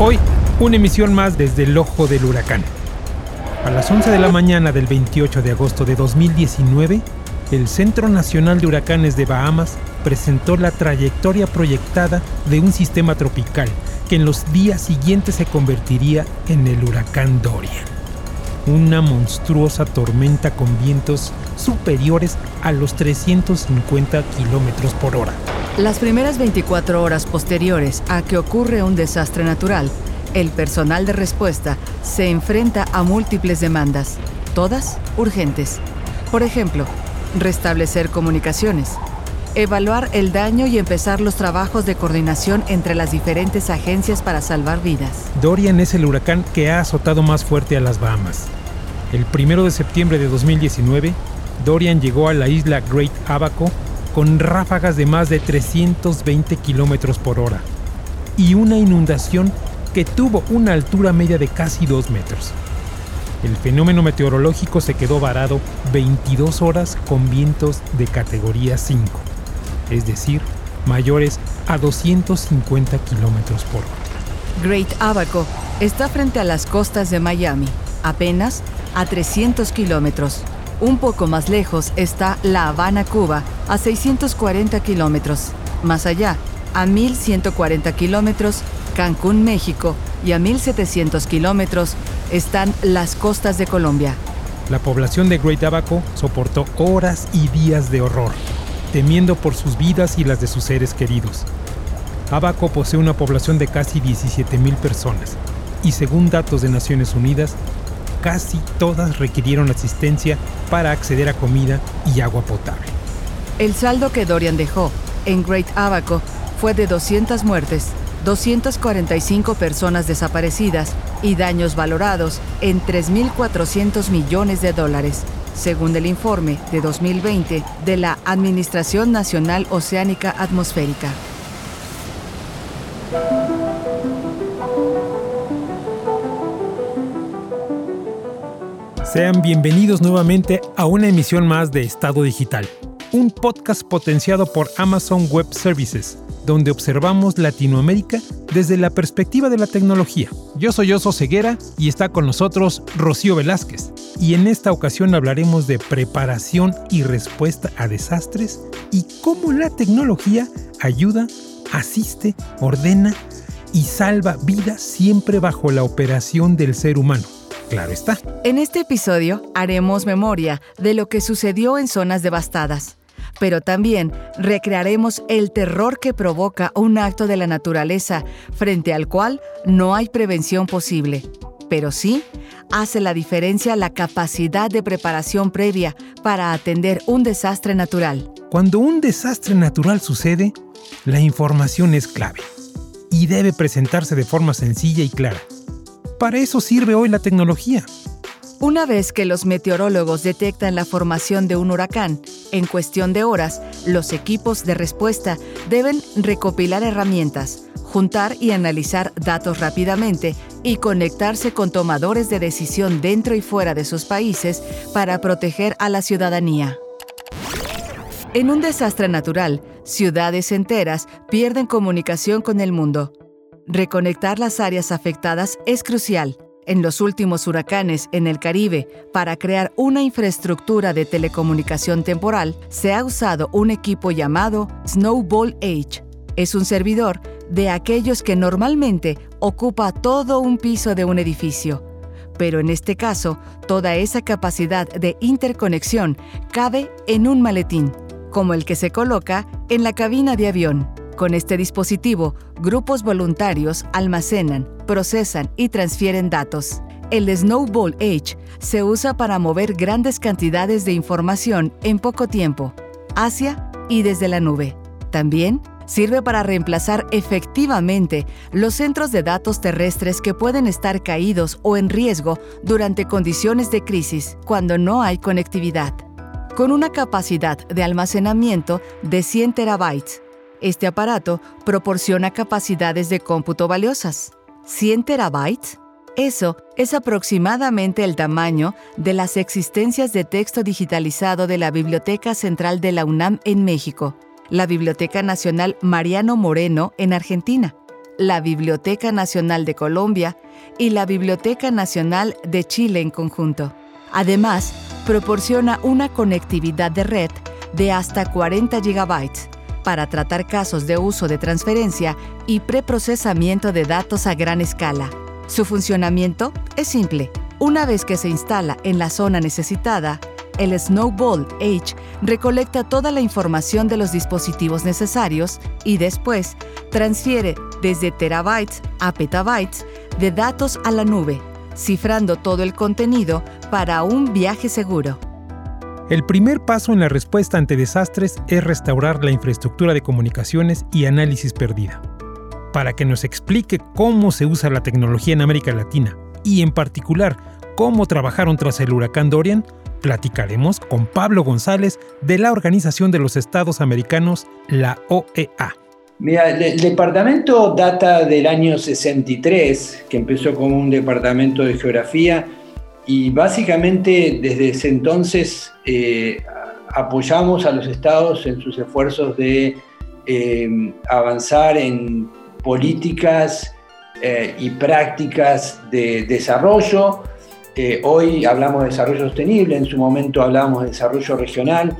Hoy, una emisión más desde el ojo del huracán. A las 11 de la mañana del 28 de agosto de 2019, el Centro Nacional de Huracanes de Bahamas presentó la trayectoria proyectada de un sistema tropical que en los días siguientes se convertiría en el huracán Dorian. Una monstruosa tormenta con vientos superiores a los 350 kilómetros por hora. Las primeras 24 horas posteriores a que ocurre un desastre natural, el personal de respuesta se enfrenta a múltiples demandas, todas urgentes. Por ejemplo, restablecer comunicaciones, evaluar el daño y empezar los trabajos de coordinación entre las diferentes agencias para salvar vidas. Dorian es el huracán que ha azotado más fuerte a las Bahamas. El 1 de septiembre de 2019, Dorian llegó a la isla Great Abaco con ráfagas de más de 320 kilómetros por hora y una inundación que tuvo una altura media de casi 2 metros. El fenómeno meteorológico se quedó varado 22 horas con vientos de categoría 5, es decir, mayores a 250 kilómetros por hora. Great Abaco está frente a las costas de Miami, apenas a 300 kilómetros. Un poco más lejos está La Habana, Cuba, a 640 kilómetros. Más allá, a 1140 kilómetros, Cancún, México, y a 1700 kilómetros están las costas de Colombia. La población de Great Abaco soportó horas y días de horror, temiendo por sus vidas y las de sus seres queridos. Abaco posee una población de casi 17.000 personas y según datos de Naciones Unidas, casi todas requirieron asistencia para acceder a comida y agua potable. El saldo que Dorian dejó en Great Abaco fue de 200 muertes, 245 personas desaparecidas y daños valorados en 3.400 millones de dólares, según el informe de 2020 de la Administración Nacional Oceánica Atmosférica. Sean bienvenidos nuevamente a una emisión más de Estado Digital, un podcast potenciado por Amazon Web Services donde observamos Latinoamérica desde la perspectiva de la tecnología. Yo soy Oso Ceguera y está con nosotros Rocío Velázquez. Y en esta ocasión hablaremos de preparación y respuesta a desastres y cómo la tecnología ayuda, asiste, ordena y salva vidas siempre bajo la operación del ser humano. Claro está. En este episodio haremos memoria de lo que sucedió en zonas devastadas pero también recrearemos el terror que provoca un acto de la naturaleza frente al cual no hay prevención posible. Pero sí hace la diferencia la capacidad de preparación previa para atender un desastre natural. Cuando un desastre natural sucede, la información es clave y debe presentarse de forma sencilla y clara. Para eso sirve hoy la tecnología. Una vez que los meteorólogos detectan la formación de un huracán, en cuestión de horas, los equipos de respuesta deben recopilar herramientas, juntar y analizar datos rápidamente y conectarse con tomadores de decisión dentro y fuera de sus países para proteger a la ciudadanía. En un desastre natural, ciudades enteras pierden comunicación con el mundo. Reconectar las áreas afectadas es crucial en los últimos huracanes en el Caribe para crear una infraestructura de telecomunicación temporal, se ha usado un equipo llamado Snowball H. Es un servidor de aquellos que normalmente ocupa todo un piso de un edificio. Pero en este caso, toda esa capacidad de interconexión cabe en un maletín, como el que se coloca en la cabina de avión. Con este dispositivo, grupos voluntarios almacenan, procesan y transfieren datos. El Snowball Edge se usa para mover grandes cantidades de información en poco tiempo, hacia y desde la nube. También sirve para reemplazar efectivamente los centros de datos terrestres que pueden estar caídos o en riesgo durante condiciones de crisis cuando no hay conectividad. Con una capacidad de almacenamiento de 100 terabytes, este aparato proporciona capacidades de cómputo valiosas. 100 terabytes Eso es aproximadamente el tamaño de las existencias de texto digitalizado de la Biblioteca Central de la UNAM en México, la Biblioteca Nacional Mariano Moreno en Argentina, la Biblioteca Nacional de Colombia y la Biblioteca Nacional de Chile en conjunto. Además, proporciona una conectividad de red de hasta 40 GB para tratar casos de uso de transferencia y preprocesamiento de datos a gran escala su funcionamiento es simple. Una vez que se instala en la zona necesitada, el Snowball H recolecta toda la información de los dispositivos necesarios y después transfiere desde terabytes a petabytes de datos a la nube, cifrando todo el contenido para un viaje seguro. El primer paso en la respuesta ante desastres es restaurar la infraestructura de comunicaciones y análisis perdida para que nos explique cómo se usa la tecnología en América Latina y en particular cómo trabajaron tras el huracán Dorian, platicaremos con Pablo González de la Organización de los Estados Americanos, la OEA. Mira, el, departamento data del año 63, que empezó como un departamento de geografía y básicamente desde ese entonces eh, apoyamos a los estados en sus esfuerzos de eh, avanzar en políticas eh, y prácticas de desarrollo. Hoy hablamos de desarrollo sostenible, en su momento hablábamos de desarrollo regional,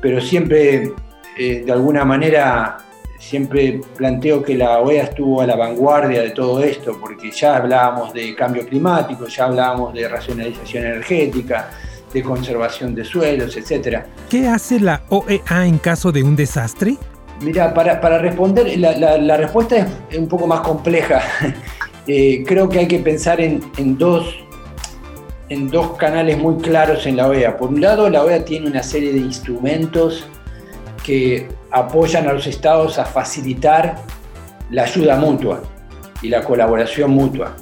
pero siempre, de alguna manera, siempre planteo que la OEA estuvo a la vanguardia de todo esto, porque ya hablábamos de cambio climático, ya hablábamos de racionalización energética, de conservación de suelos, etc. ¿Qué hace la OEA en caso de un desastre? Mira, para, responder, la, respuesta es un poco más compleja. Eh, creo que hay que pensar en, dos, en dos canales muy claros en la OEA. Por un lado, la OEA tiene una serie de instrumentos que apoyan a los estados a facilitar la ayuda mutua y la colaboración mutua.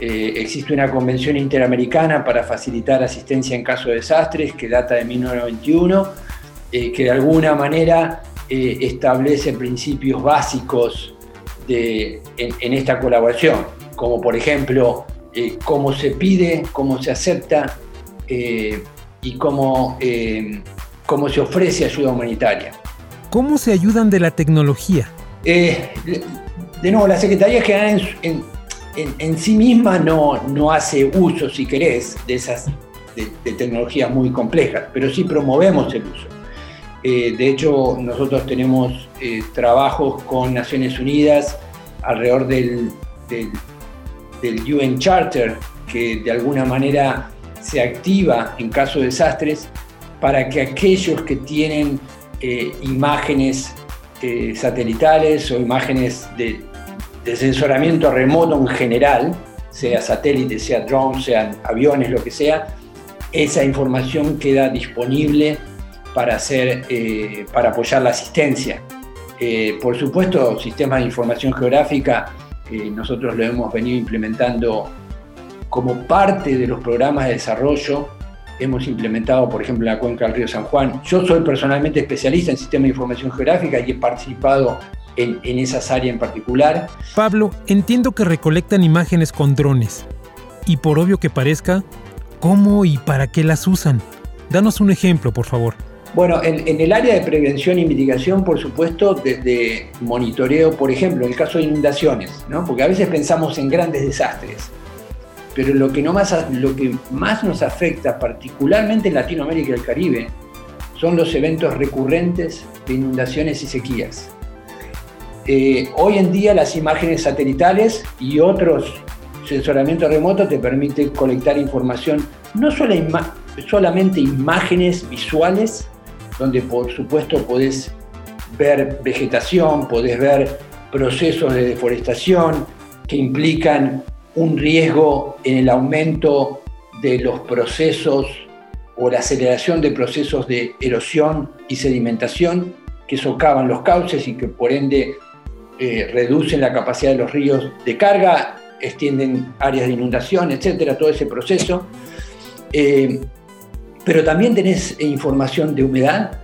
Eh, existe una convención interamericana para facilitar asistencia en caso de desastres que data de 1991, eh, que de alguna manera eh, establece principios básicos de, en, esta colaboración, como por ejemplo eh, cómo se pide, cómo se acepta y cómo, cómo se ofrece ayuda humanitaria. ¿Cómo se ayudan de la tecnología? de nuevo, la Secretaría General en, en, sí misma no, no, hace uso, si querés, de esas de tecnologías muy complejas, pero sí promovemos el uso. Eh, de hecho, nosotros tenemos eh, trabajos con Naciones Unidas alrededor del, del, UN Charter, que de alguna manera se activa en caso de desastres para que aquellos que tienen eh, imágenes satelitales o imágenes de, de sensoramiento remoto en general, sea satélite, sea drone, sean aviones, lo que sea, esa información queda disponible para, hacer, eh, para apoyar la asistencia. Eh, por supuesto, sistemas de información geográfica, eh, nosotros lo hemos venido implementando como parte de los programas de desarrollo. Hemos implementado, por ejemplo, en la cuenca del río San Juan. Yo soy personalmente especialista en sistemas de información geográfica y he participado en, en esas áreas en particular. Pablo, entiendo que recolectan imágenes con drones. Y por obvio que parezca, ¿cómo y para qué las usan? Danos un ejemplo, por favor. Bueno, en, el área de prevención y mitigación, por supuesto, desde monitoreo, por ejemplo, en el caso de inundaciones, ¿no? porque a veces pensamos en grandes desastres, pero lo que, no más, lo que más nos afecta, particularmente en Latinoamérica y el Caribe, son los eventos recurrentes de inundaciones y sequías. Eh, hoy en día las imágenes satelitales y otros sensoramientos remotos te permiten colectar información, no solo solamente imágenes visuales, donde por supuesto podés ver vegetación, podés ver procesos de deforestación que implican un riesgo en el aumento de los procesos o la aceleración de procesos de erosión y sedimentación que socavan los cauces y que por ende eh, reducen la capacidad de los ríos de carga, extienden áreas de inundación, etcétera, todo ese proceso. Eh, pero también tenés información de humedad,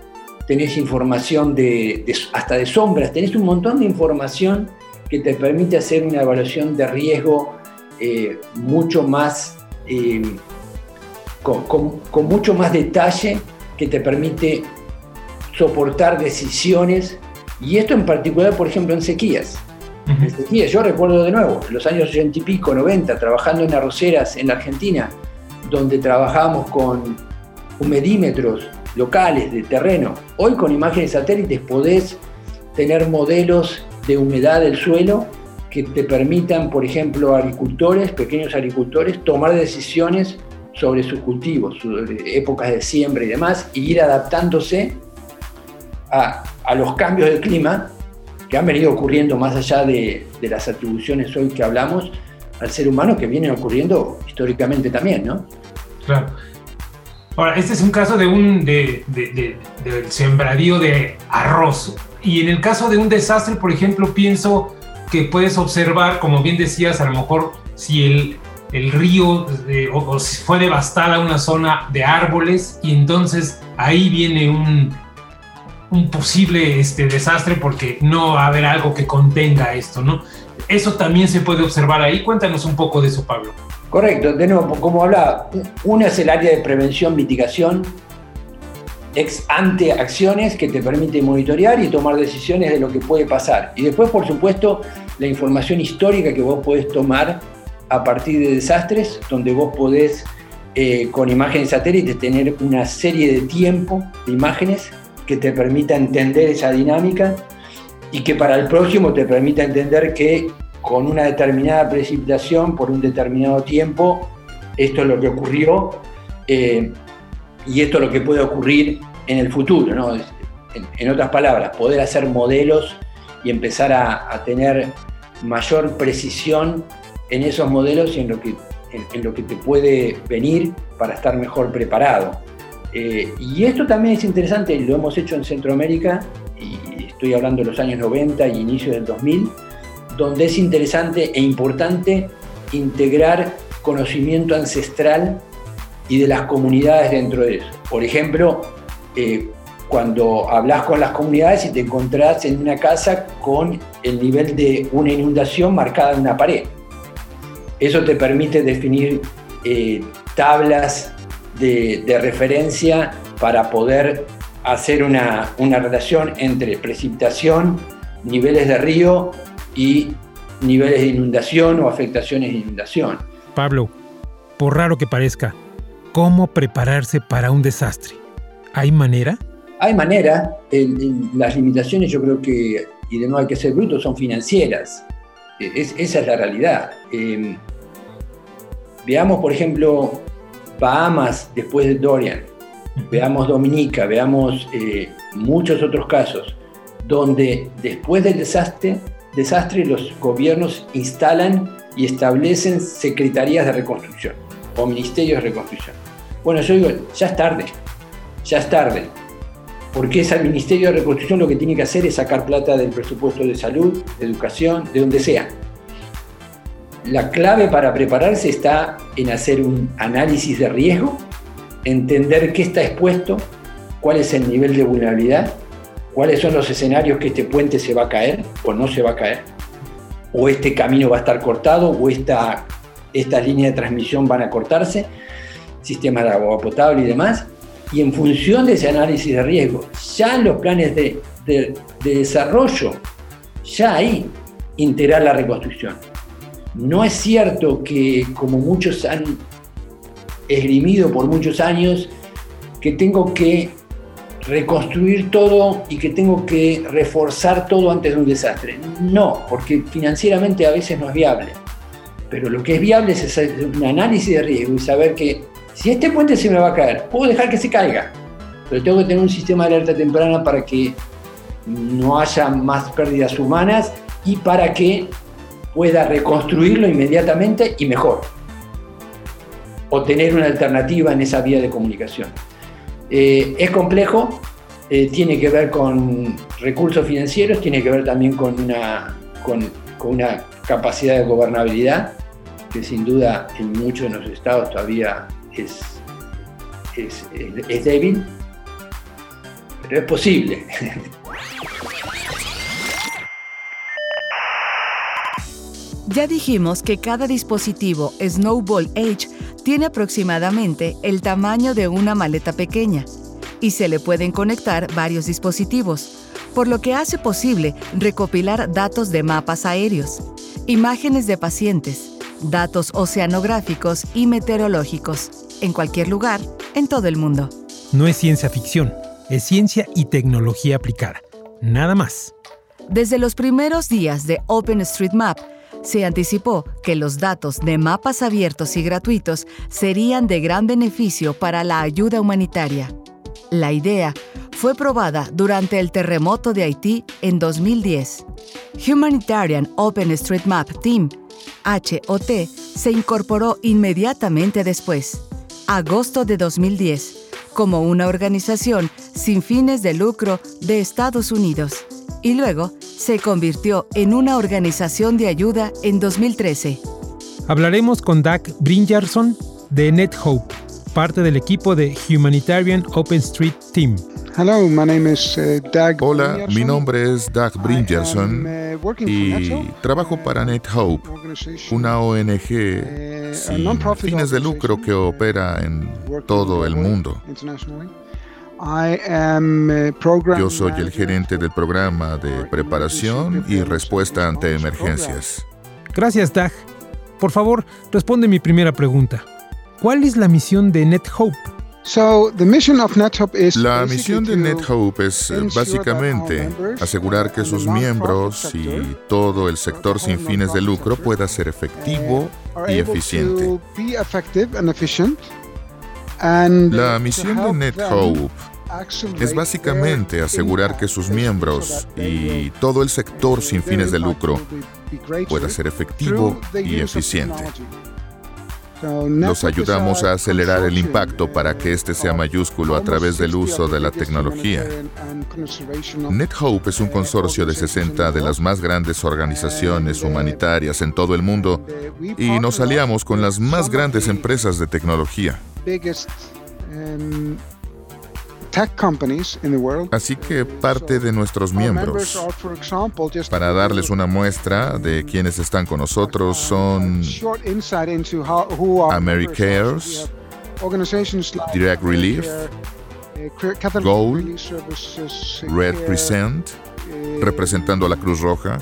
tenés información de, hasta de sombras, tenés un montón de información que te permite hacer una evaluación de riesgo eh, mucho más, eh, con, mucho más detalle que te permite soportar decisiones, y esto en particular, por ejemplo, en sequías. En sequías, yo recuerdo de nuevo, en los años 80 y pico, 90, trabajando en arroceras en la Argentina, donde trabajábamos con humedímetros locales de terreno. Hoy con imágenes satélites podés tener modelos de humedad del suelo que te permitan, por ejemplo, agricultores, pequeños agricultores, tomar decisiones sobre sus cultivos, sobre épocas de siembra y demás, y ir adaptándose a, los cambios del clima que han venido ocurriendo más allá de, las atribuciones hoy que hablamos al ser humano que vienen ocurriendo históricamente también, ¿no? Claro. Ahora, este es un caso de un de, de, del sembradío de arroz. Y en el caso de un desastre, por ejemplo, pienso que puedes observar, como bien decías, a lo mejor si el, el río eh, o, si fue devastada una zona de árboles y entonces ahí viene un, un posible este, desastre porque no va a haber algo que contenga esto, ¿no? Eso también se puede observar ahí. Cuéntanos un poco de eso, Pablo. Correcto, de nuevo, como hablaba, una es el área de prevención, mitigación, ex ante acciones que te permite monitorear y tomar decisiones de lo que puede pasar. Y después, por supuesto, la información histórica que vos podés tomar a partir de desastres, donde vos podés, eh, con imágenes satélites, tener una serie de tiempo de imágenes que te permita entender esa dinámica y que para el próximo te permita entender que con una determinada precipitación por un determinado tiempo, esto es lo que ocurrió. Eh, y esto es lo que puede ocurrir en el futuro, ¿no? en, otras palabras, poder hacer modelos y empezar a, tener mayor precisión en esos modelos y en lo que, en, lo que te puede venir para estar mejor preparado. Eh, y esto también es interesante, lo hemos hecho en Centroamérica, y estoy hablando de los años 90 y inicios del 2000, donde es interesante e importante integrar conocimiento ancestral y de las comunidades dentro de eso. Por ejemplo, eh, cuando hablas con las comunidades y te encontrás en una casa con el nivel de una inundación marcada en una pared. Eso te permite definir eh, tablas de, referencia para poder hacer una, una relación entre precipitación, niveles de río y niveles de inundación o afectaciones de inundación. Pablo, por raro que parezca, ¿Cómo prepararse para un desastre? ¿Hay manera? Hay manera. las limitaciones yo creo que, y de nuevo hay que ser brutos, son financieras. E, esa es la realidad. Em, veamos, por ejemplo, Bahamas después de Dorian. Veamos Dominica, veamos eh, muchos otros casos, donde después del desastre, desastre los gobiernos instalan y establecen secretarías de reconstrucción o ministerios de reconstrucción. Bueno, yo digo, ya es tarde, ya es tarde, porque ese Ministerio de Reconstrucción lo que tiene que hacer es sacar plata del presupuesto de salud, de educación, de donde sea. La clave para prepararse está en hacer un análisis de riesgo, entender qué está expuesto, cuál es el nivel de vulnerabilidad, cuáles son los escenarios que este puente se va a caer o no se va a caer, o este camino va a estar cortado, o esta, estas líneas de transmisión van a cortarse, sistemas de agua potable y demás, y en función de ese análisis de riesgo, ya los planes de, desarrollo, ya ahí integrar la reconstrucción. No es cierto que, como muchos han esgrimido por muchos años, que tengo que reconstruir todo y que tengo que reforzar todo antes de un desastre. No, porque financieramente a veces no es viable. Pero lo que es viable es hacer un análisis de riesgo y saber que si este puente se me va a caer, puedo dejar que se caiga, pero tengo que tener un sistema de alerta temprana para que no haya más pérdidas humanas y para que pueda reconstruirlo inmediatamente y mejor. O tener una alternativa en esa vía de comunicación. Eh, es complejo, eh, tiene que ver con recursos financieros, tiene que ver también con una, con una capacidad de gobernabilidad, que sin duda en muchos de los estados todavía es, es, débil, pero es posible. Ya dijimos que cada dispositivo Snowball H tiene aproximadamente el tamaño de una maleta pequeña y se le pueden conectar varios dispositivos, por lo que hace posible recopilar datos de mapas aéreos, imágenes de pacientes, datos oceanográficos y meteorológicos, en cualquier lugar, en todo el mundo. No es ciencia ficción, es ciencia y tecnología aplicada. Nada más. Desde los primeros días de OpenStreetMap, se anticipó que los datos de mapas abiertos y gratuitos serían de gran beneficio para la ayuda humanitaria. La idea fue probada durante el terremoto de Haití en 2010. Humanitarian OpenStreetMap Team, HOT, se incorporó inmediatamente después, agosto de 2010, como una organización sin fines de lucro de Estados Unidos y luego se convirtió en una organización de ayuda en 2013. Hablaremos con Doug Bringerson de NetHope, parte del equipo de Humanitarian OpenStreet Team. Hello, my name is, uh, Doug Hola, mi nombre es Doug Bringerson uh, y trabajo para NetHope, una ONG uh, sin fines de lucro que opera en todo el mundo. Yo soy el gerente del programa de preparación y respuesta ante emergencias. Gracias, Doug. Por favor, responde mi primera pregunta. ¿Cuál es la misión de NetHope? La misión de NetHope es básicamente asegurar que sus miembros y todo el sector sin fines de lucro pueda ser efectivo y eficiente. La misión de NetHope es básicamente asegurar que sus miembros y todo el sector sin fines de lucro pueda ser efectivo y eficiente. Nos ayudamos a acelerar el impacto para que este sea mayúsculo a través del uso de la tecnología. NetHope es un consorcio de 60 de las más grandes organizaciones humanitarias en todo el mundo y nos aliamos con las más grandes empresas de tecnología. Así que parte de nuestros miembros, para darles una muestra de quienes están con nosotros, son AmeriCares, Direct Relief, uh, Goal, Red uh, Crescent, uh, representando a la Cruz Roja,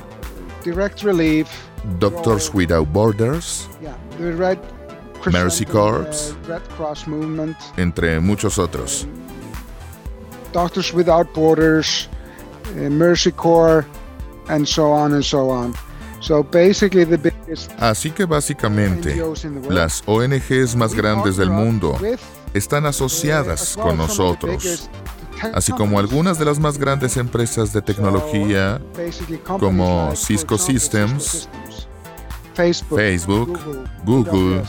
Doctors Without Borders, Mercy Corps, entre muchos otros. Doctors Without Borders, uh, Mercy Corps, and so on and so on. So basically the biggest Así que básicamente, las ONGs más grandes del mundo están asociadas con nosotros, así como algunas de las más grandes empresas de tecnología como Cisco Systems, Facebook, Google,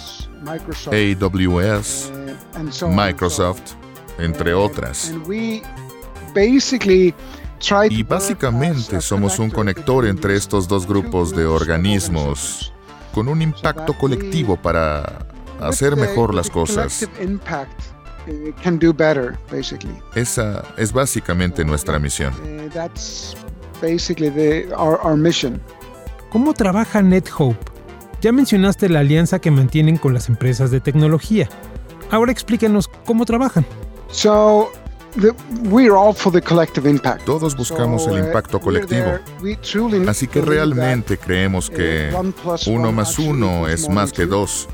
AWS, Microsoft, entre otras. Y básicamente somos un conector entre estos dos grupos de organismos con un impacto colectivo para hacer mejor las cosas. Esa es básicamente nuestra misión. ¿Cómo trabaja NetHope? Ya mencionaste la alianza que mantienen con las empresas de tecnología. Ahora explíquenos cómo trabajan. Todos buscamos el uh, impacto colectivo. Así que realmente creemos uh, que uno más uno es más que dos.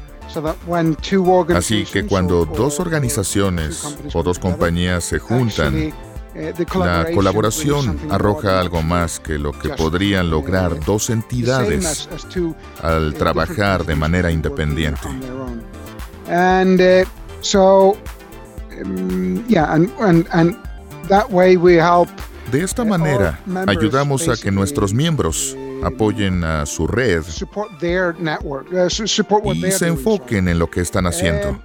Así que cuando dos organizaciones o dos compañías se juntan, uh, la colaboración arroja algo más que lo que podrían lograr dos entidades al trabajar de manera independiente. De esta manera, ayudamos a que nuestros miembros apoyen a su red uh, y se enfoquen en lo que están haciendo.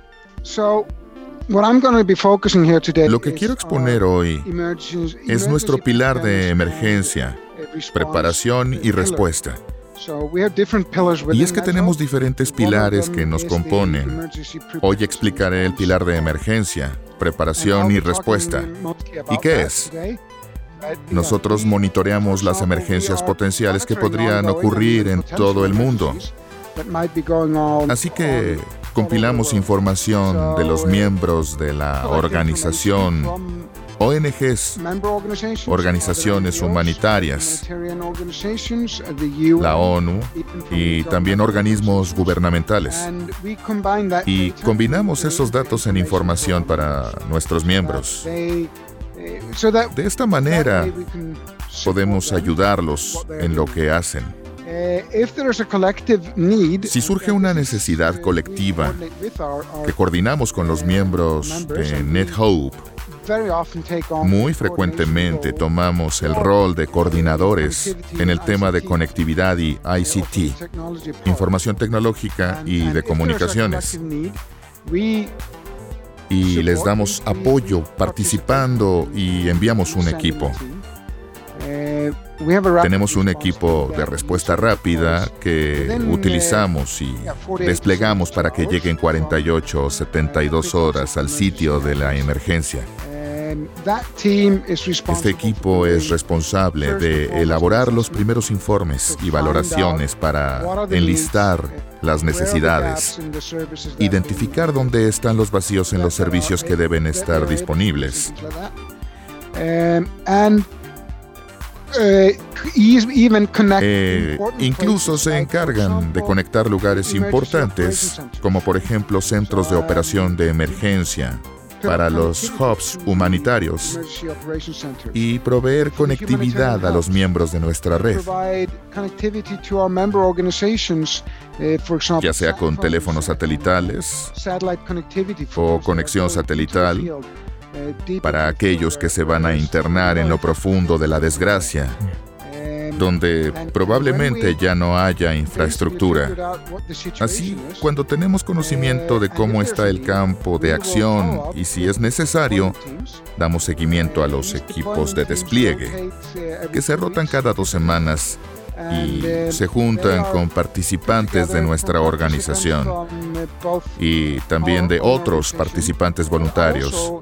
Lo que quiero exponer hoy es nuestro pilar de emergencia, preparación y respuesta. Y es que tenemos diferentes pilares que nos componen. Hoy explicaré el pilar de emergencia, preparación y respuesta. ¿Y qué es? nosotros monitoreamos las emergencias potenciales que podrían ocurrir en todo el mundo. Así que compilamos información de los miembros de la organización, ONGs, organizaciones humanitarias, la ONU y también organismos gubernamentales. Y combinamos esos datos en información para nuestros miembros. De esta manera podemos ayudarlos en lo que hacen. Si surge una necesidad colectiva que coordinamos con los miembros de NetHope, muy frecuentemente tomamos el rol de coordinadores en el tema de conectividad y ICT, información tecnológica y de comunicaciones y les damos apoyo participando y enviamos un equipo. Tenemos un equipo de respuesta rápida que utilizamos y desplegamos para que lleguen 48 o 72 horas al sitio de la emergencia. Este equipo es responsable de elaborar los primeros informes y valoraciones para enlistar las necesidades, identificar dónde están los vacíos en los servicios que deben estar disponibles. Eh, incluso se encargan de conectar lugares importantes, como por ejemplo centros de operación de emergencia, para los hubs humanitarios y proveer conectividad a los miembros de nuestra red, ya sea con teléfonos satelitales o conexión satelital para aquellos que se van a internar en lo profundo de la desgracia donde probablemente ya no haya infraestructura. Así, cuando tenemos conocimiento de cómo está el campo de acción y si es necesario, damos seguimiento a los equipos de despliegue, que se rotan cada dos semanas y se juntan con participantes de nuestra organización y también de otros participantes voluntarios.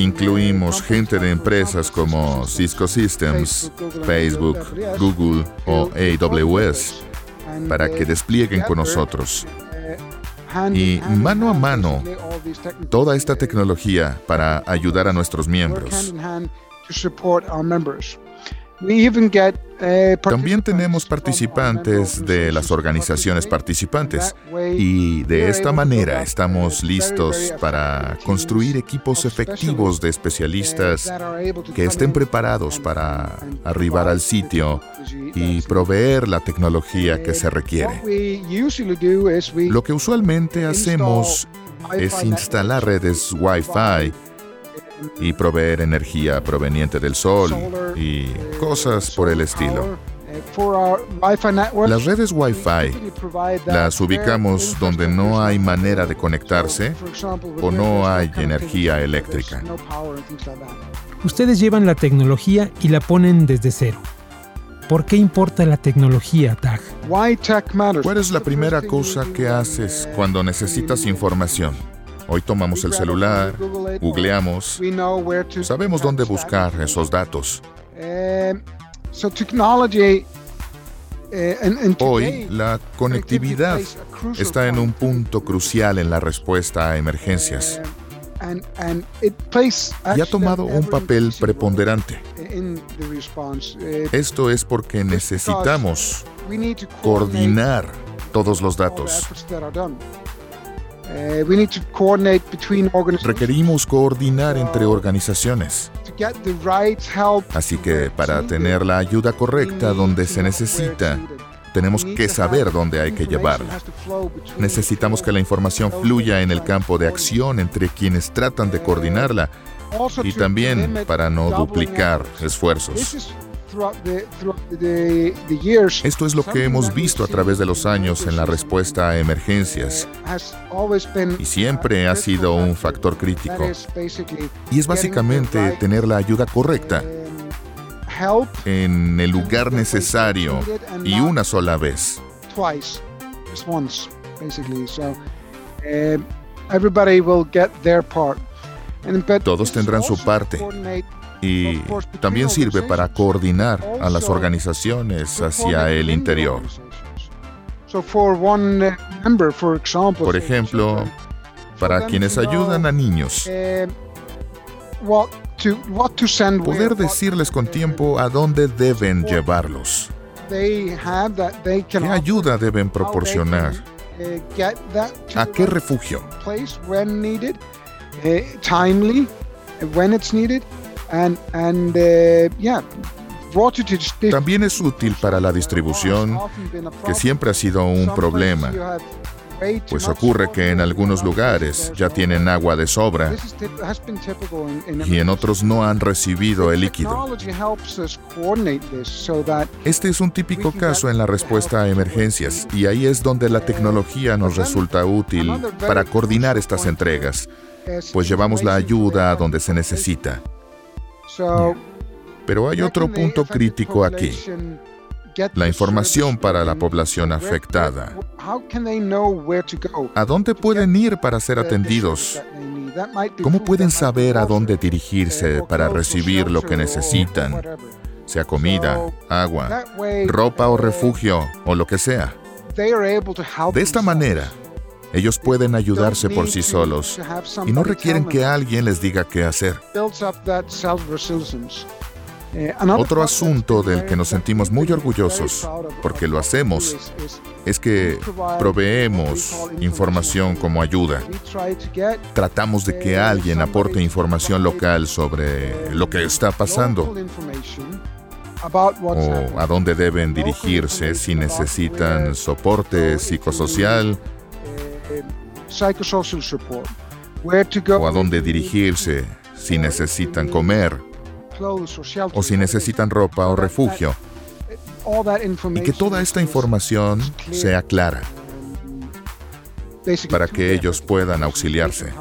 Incluimos gente de empresas como Cisco Systems, Facebook, Google o AWS para que desplieguen con nosotros. Y mano a mano, toda esta tecnología para ayudar a nuestros miembros. Eh, También tenemos participantes de las organizaciones participantes. y de esta manera estamos listos para construir equipos efectivos de especialistas que estén preparados para arribar al sitio y proveer la tecnología que se requiere. Lo que usualmente hacemos es instalar redes Wi-Fi y proveer energía proveniente del sol y cosas por el estilo. Las redes Wi-Fi las ubicamos donde no hay manera de conectarse o no hay energía eléctrica. Ustedes llevan la tecnología y la ponen desde cero. ¿Por qué importa la tecnología, Tag? ¿Cuál es la primera cosa que haces cuando necesitas información? Hoy tomamos el celular, googleamos, sabemos dónde buscar esos datos. Hoy la conectividad está en un punto crucial en la respuesta a emergencias y ha tomado un papel preponderante. Esto es porque necesitamos coordinar todos los datos. Eh, Requerimos coordinar entre organizaciones. Así que para tener la ayuda correcta donde se necesita, tenemos que saber dónde hay que llevarla. Necesitamos que la información fluya en el campo de acción entre quienes tratan de coordinarla y también para no duplicar esfuerzos. Esto es lo que hemos visto a través de los años en la respuesta a emergencias. Y siempre ha sido un factor crítico. Y es básicamente tener la ayuda correcta. en el lugar necesario. y una sola vez. Todos tendrán su parte y también sirve para coordinar a las organizaciones hacia el interior. Por ejemplo, para quienes ayudan a niños, poder decirles con tiempo a dónde deben llevarlos. ¿Qué ayuda deben proporcionar? ¿A qué refugio? También es útil para la distribución, que siempre ha sido un problema. pues ocurre que en algunos lugares ya tienen agua de sobra y en otros no han recibido el líquido. Este es un típico caso en la respuesta a emergencias y ahí es donde la tecnología nos resulta útil para coordinar estas entregas, pues llevamos la ayuda a donde se necesita. Pero hay otro punto crítico aquí la información para la población afectada. ¿A dónde pueden ir para ser atendidos? ¿Cómo pueden saber a dónde dirigirse para recibir lo que necesitan? Sea comida, agua, ropa o refugio o lo que sea. De esta manera, ellos pueden ayudarse por sí solos y no requieren que alguien les diga qué hacer. Eh, Otro asunto del que nos sentimos muy orgullosos, porque lo hacemos, es que proveemos información como ayuda. Tratamos de que alguien aporte información local sobre lo que está pasando o a dónde deben dirigirse si necesitan soporte psicosocial o a dónde dirigirse si necesitan comer o si necesitan ropa o refugio. Y que toda esta información sea clara para que ellos puedan auxiliarse.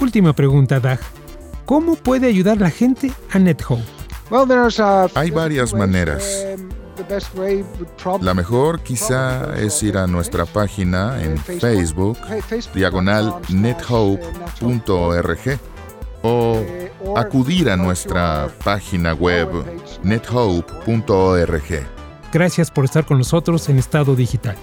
Última pregunta, Dag. ¿Cómo puede ayudar la gente a NetHope? Hay varias maneras. La mejor quizá es ir a nuestra página en Facebook, diagonal nethope.org o acudir a nuestra página web nethope.org. Gracias por estar con nosotros en Estado Digital.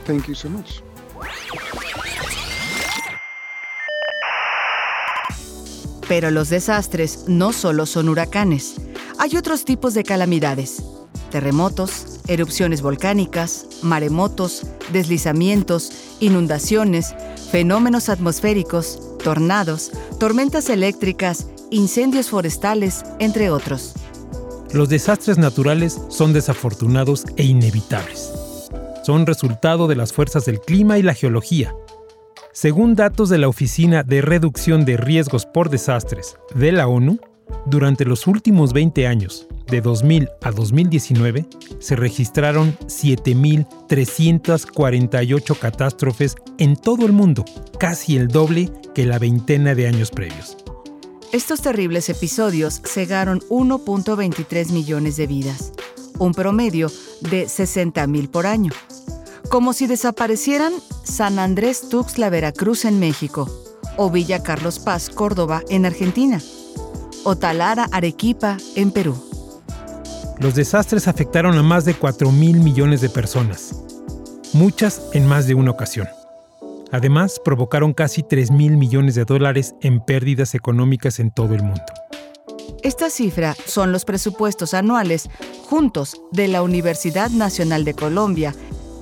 Pero los desastres no solo son huracanes. Hay otros tipos de calamidades. Terremotos, erupciones volcánicas, maremotos, deslizamientos, inundaciones, fenómenos atmosféricos, tornados, tormentas eléctricas, incendios forestales, entre otros. Los desastres naturales son desafortunados e inevitables. Son resultado de las fuerzas del clima y la geología. Según datos de la Oficina de Reducción de Riesgos por Desastres de la ONU, durante los últimos 20 años, de 2000 a 2019, se registraron 7.348 catástrofes en todo el mundo, casi el doble que la veintena de años previos. Estos terribles episodios cegaron 1.23 millones de vidas, un promedio de 60.000 por año. Como si desaparecieran San Andrés Tuxtla Veracruz en México, o Villa Carlos Paz Córdoba en Argentina, o Talara Arequipa en Perú. Los desastres afectaron a más de 4 mil millones de personas, muchas en más de una ocasión. Además, provocaron casi 3 mil millones de dólares en pérdidas económicas en todo el mundo. Esta cifra son los presupuestos anuales juntos de la Universidad Nacional de Colombia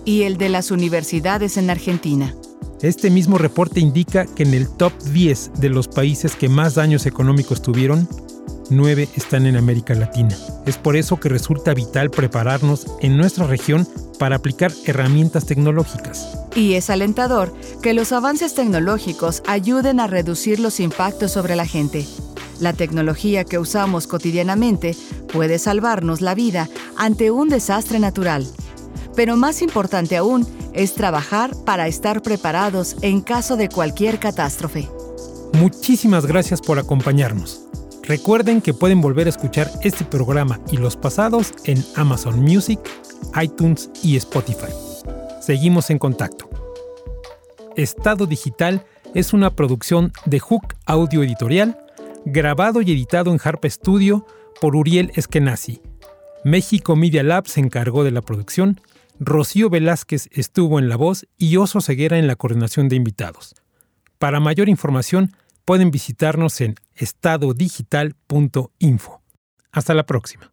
y el de las universidades en Argentina. Este mismo reporte indica que en el top 10 de los países que más daños económicos tuvieron, 9 están en América Latina. Es por eso que resulta vital prepararnos en nuestra región para aplicar herramientas tecnológicas. Y es alentador que los avances tecnológicos ayuden a reducir los impactos sobre la gente. La tecnología que usamos cotidianamente puede salvarnos la vida ante un desastre natural. Pero más importante aún es trabajar para estar preparados en caso de cualquier catástrofe. Muchísimas gracias por acompañarnos. Recuerden que pueden volver a escuchar este programa y los pasados en Amazon Music, iTunes y Spotify. Seguimos en contacto. Estado Digital es una producción de Hook Audio Editorial, grabado y editado en Harp Studio por Uriel Eskenazi. México Media Lab se encargó de la producción, Rocío Velázquez estuvo en la voz y Oso Ceguera en la coordinación de invitados. Para mayor información, pueden visitarnos en estadodigital.info. Hasta la próxima.